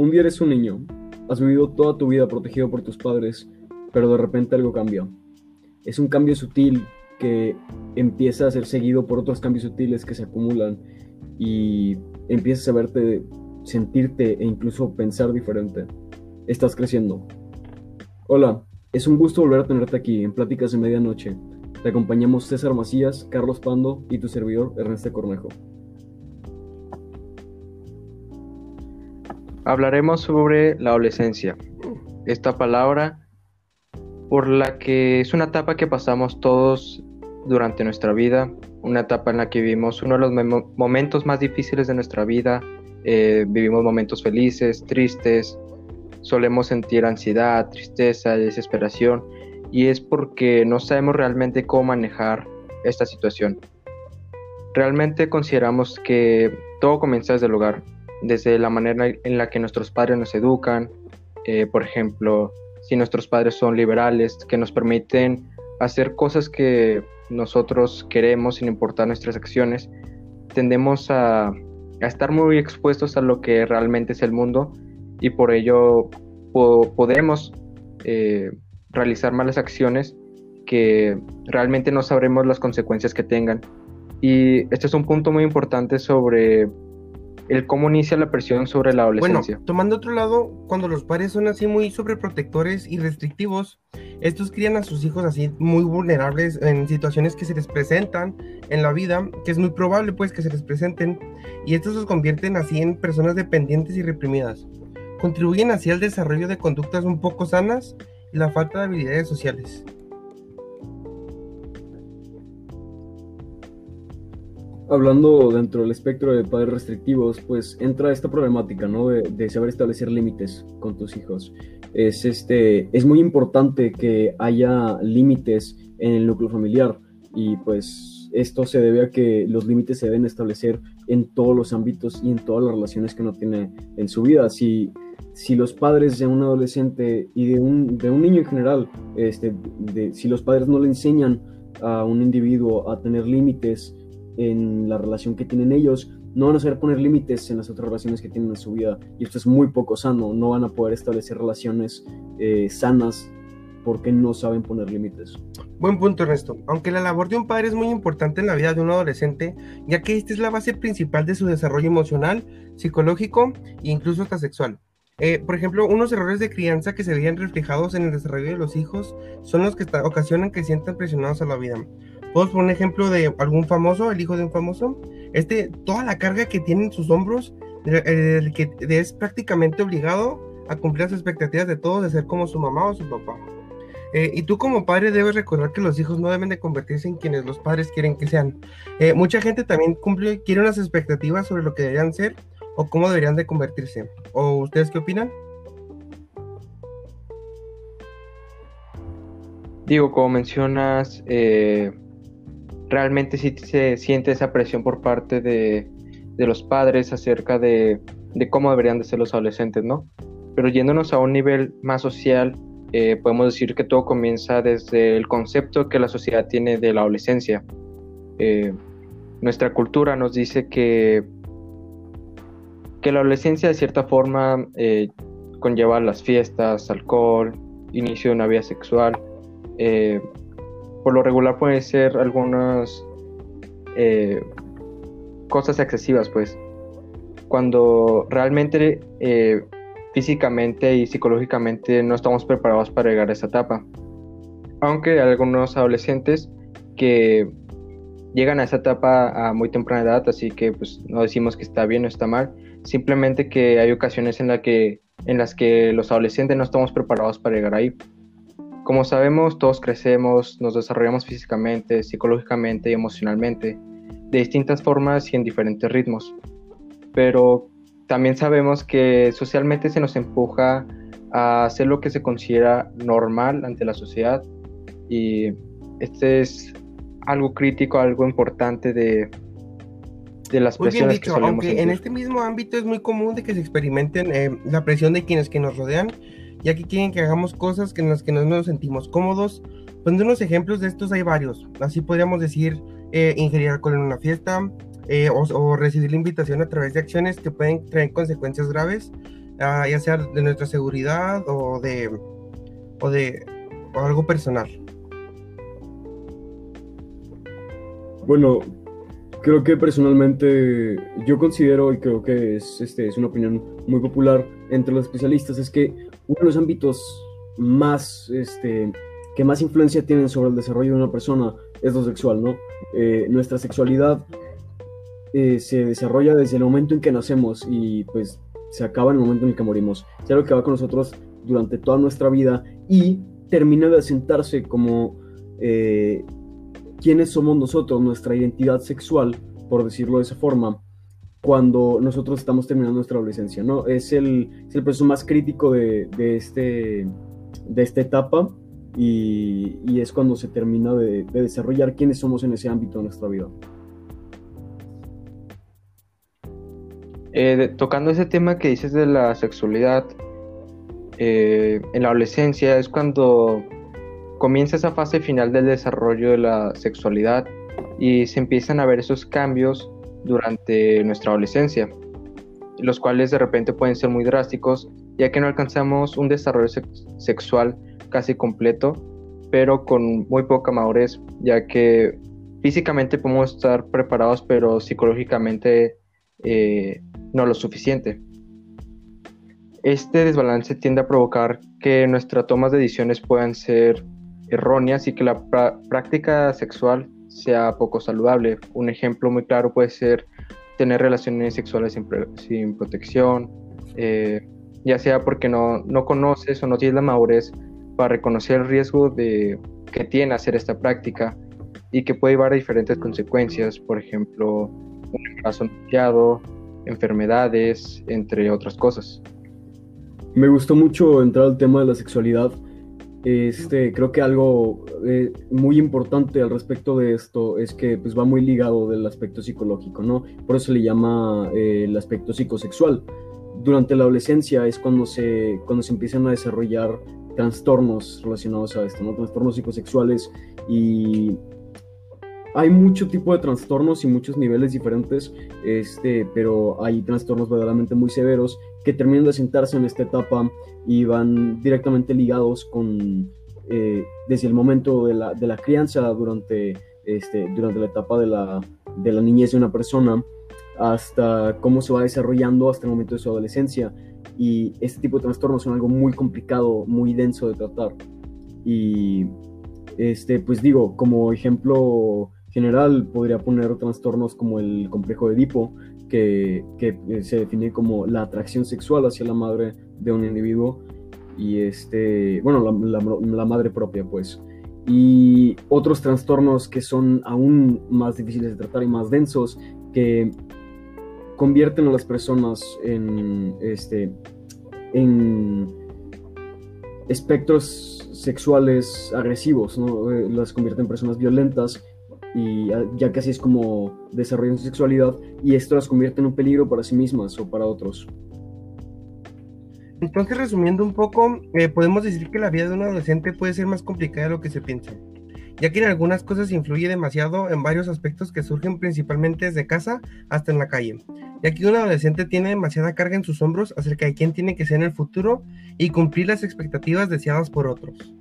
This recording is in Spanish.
Un día eres un niño, has vivido toda tu vida protegido por tus padres, pero de repente algo cambia. Es un cambio sutil que empieza a ser seguido por otros cambios sutiles que se acumulan y empiezas a verte, sentirte e incluso pensar diferente. Estás creciendo. Hola, es un gusto volver a tenerte aquí en Pláticas de Medianoche. Te acompañamos César Macías, Carlos Pando y tu servidor Ernesto Cornejo. Hablaremos sobre la adolescencia. Esta palabra por la que es una etapa que pasamos todos durante nuestra vida, una etapa en la que vivimos uno de los momentos más difíciles de nuestra vida, eh, vivimos momentos felices, tristes, solemos sentir ansiedad, tristeza, desesperación y es porque no sabemos realmente cómo manejar esta situación. Realmente consideramos que todo comienza desde el hogar, desde la manera en la que nuestros padres nos educan, eh, por ejemplo, si nuestros padres son liberales, que nos permiten hacer cosas que nosotros queremos sin importar nuestras acciones, tendemos a, a estar muy expuestos a lo que realmente es el mundo y por ello podemos eh, realizar malas acciones que realmente no sabremos las consecuencias que tengan. Y este es un punto muy importante sobre el cómo inicia la presión sobre la adolescencia. Bueno, tomando otro lado, cuando los padres son así muy sobreprotectores y restrictivos, estos crían a sus hijos así muy vulnerables en situaciones que se les presentan en la vida, que es muy probable pues que se les presenten, y estos los convierten así en personas dependientes y reprimidas. Contribuyen así al desarrollo de conductas un poco sanas y la falta de habilidades sociales. Hablando dentro del espectro de padres restrictivos, pues entra esta problemática, ¿no? De, saber establecer límites con tus hijos. Es, este, es muy importante que haya límites en el núcleo familiar y pues esto se debe a que los límites se deben establecer en todos los ámbitos y en todas las relaciones que uno tiene en su vida. Si si los padres de un adolescente y de un, de un niño en general, este, de, si los padres no le enseñan a un individuo a tener límites en la relación que tienen ellos, no van a saber poner límites en las otras relaciones que tienen en su vida. Y esto es muy poco sano, no van a poder establecer relaciones eh, sanas porque no saben poner límites. Buen punto, Ernesto. Aunque la labor de un padre es muy importante en la vida de un adolescente, ya que esta es la base principal de su desarrollo emocional, psicológico e incluso hasta sexual. Eh, por ejemplo, unos errores de crianza que se veían reflejados en el desarrollo de los hijos son los que ocasionan que sientan presionados a la vida. Puedo poner un ejemplo de algún famoso, el hijo de un famoso. Este, toda la carga que tiene en sus hombros, el que es prácticamente obligado a cumplir las expectativas de todos de ser como su mamá o su papá. Eh, y tú como padre debes recordar que los hijos no deben de convertirse en quienes los padres quieren que sean. Eh, mucha gente también cumple, quiere unas expectativas sobre lo que deberían ser o cómo deberían de convertirse. ¿O ustedes qué opinan? Digo, como mencionas, eh, realmente sí se siente esa presión por parte de, los padres acerca de, cómo deberían de ser los adolescentes, ¿no? Pero yéndonos a un nivel más social, eh, podemos decir que todo comienza desde el concepto que la sociedad tiene de la adolescencia. Eh, nuestra cultura nos dice que que la adolescencia de cierta forma eh, conlleva las fiestas, alcohol, inicio de una vida sexual. Eh, por lo regular puede ser algunas eh, cosas excesivas, pues. Cuando realmente físicamente y psicológicamente no estamos preparados para llegar a esa etapa. Aunque hay algunos adolescentes que llegan a esa etapa a muy temprana edad, así que pues no decimos que está bien o está mal, simplemente que hay ocasiones en, la que, en las que los adolescentes no estamos preparados para llegar ahí. Como sabemos, todos crecemos, nos desarrollamos físicamente, psicológicamente y emocionalmente, de distintas formas y en diferentes ritmos. Pero también sabemos que socialmente se nos empuja a hacer lo que se considera normal ante la sociedad y este es algo crítico, algo importante de, de las muy bien dicho, aunque en este mismo ámbito es muy común de que se experimenten eh, la presión de quienes que nos rodean, ya que quieren que hagamos cosas en las que no nos sentimos cómodos. Poniendo unos ejemplos de estos hay varios. Así podríamos decir eh, ingerir alcohol en una fiesta eh, o, recibir la invitación a través de acciones que pueden traer consecuencias graves. ah, ya sea de nuestra seguridad o de, o de algo personal. Bueno, creo que personalmente yo considero y creo que es, este, es una opinión muy popular entre los especialistas es que uno de los ámbitos más este, que más influencia tienen sobre el desarrollo de una persona es lo sexual, ¿no? Eh, nuestra sexualidad eh, se desarrolla desde el momento en que nacemos y pues se acaba en el momento en el que morimos. Es algo que va con nosotros durante toda nuestra vida y termina de asentarse como eh, quiénes somos nosotros, nuestra identidad sexual, por decirlo de esa forma, cuando nosotros estamos terminando nuestra adolescencia, ¿no? Es el, es el proceso más crítico de, de, este, de esta etapa y, es cuando se termina de, desarrollar quiénes somos en ese ámbito de nuestra vida. Eh, tocando ese tema que dices de la sexualidad, eh, en la adolescencia es cuando comienza esa fase final del desarrollo de la sexualidad y se empiezan a ver esos cambios durante nuestra adolescencia, los cuales de repente pueden ser muy drásticos, ya que no alcanzamos un desarrollo sexual casi completo, pero con muy poca madurez, ya que físicamente podemos estar preparados, pero psicológicamente eh, no lo suficiente. Este desbalance tiende a provocar que nuestras tomas de decisiones puedan ser erróneas y que la práctica sexual sea poco saludable. Un ejemplo muy claro puede ser tener relaciones sexuales sin, protección, eh, ya sea porque no, no conoces o no tienes la madurez para reconocer el riesgo de, que tiene hacer esta práctica y que puede llevar a diferentes consecuencias, por ejemplo, un embarazo anunciado, enfermedades, entre otras cosas. Me gustó mucho entrar al tema de la sexualidad. Este, creo que algo eh, muy importante al respecto de esto es que pues, va muy ligado del aspecto psicológico, ¿no? Por eso se le llama eh, el aspecto psicosexual. Durante la adolescencia es cuando se, cuando se empiezan a desarrollar trastornos relacionados a esto, ¿no? Trastornos psicosexuales y hay mucho tipo de trastornos y muchos niveles diferentes, este, pero hay trastornos verdaderamente muy severos que terminan de sentarse en esta etapa y van directamente ligados con, eh, desde el momento de la, de la crianza durante, este, durante la etapa de la, de la niñez de una persona hasta cómo se va desarrollando hasta el momento de su adolescencia. Y este tipo de trastornos son algo muy complicado, muy denso de tratar. Y, este, pues digo, como ejemplo general, podría poner trastornos como el complejo de Edipo, que, eh, se define como la atracción sexual hacia la madre de un individuo. Y este, bueno, la, la madre propia, pues y otros trastornos que son aún más difíciles de tratar y más densos, que convierten a las personas en, este, en espectros sexuales agresivos, ¿no? Eh, las convierten en personas violentas y ya casi es como desarrollan su sexualidad y esto las convierte en un peligro para sí mismas o para otros. Entonces, resumiendo un poco, eh, podemos decir que la vida de un adolescente puede ser más complicada de lo que se piensa ya que en algunas cosas influye demasiado en varios aspectos que surgen principalmente desde casa hasta en la calle, ya que un adolescente tiene demasiada carga en sus hombros acerca de quién tiene que ser en el futuro y cumplir las expectativas deseadas por otros.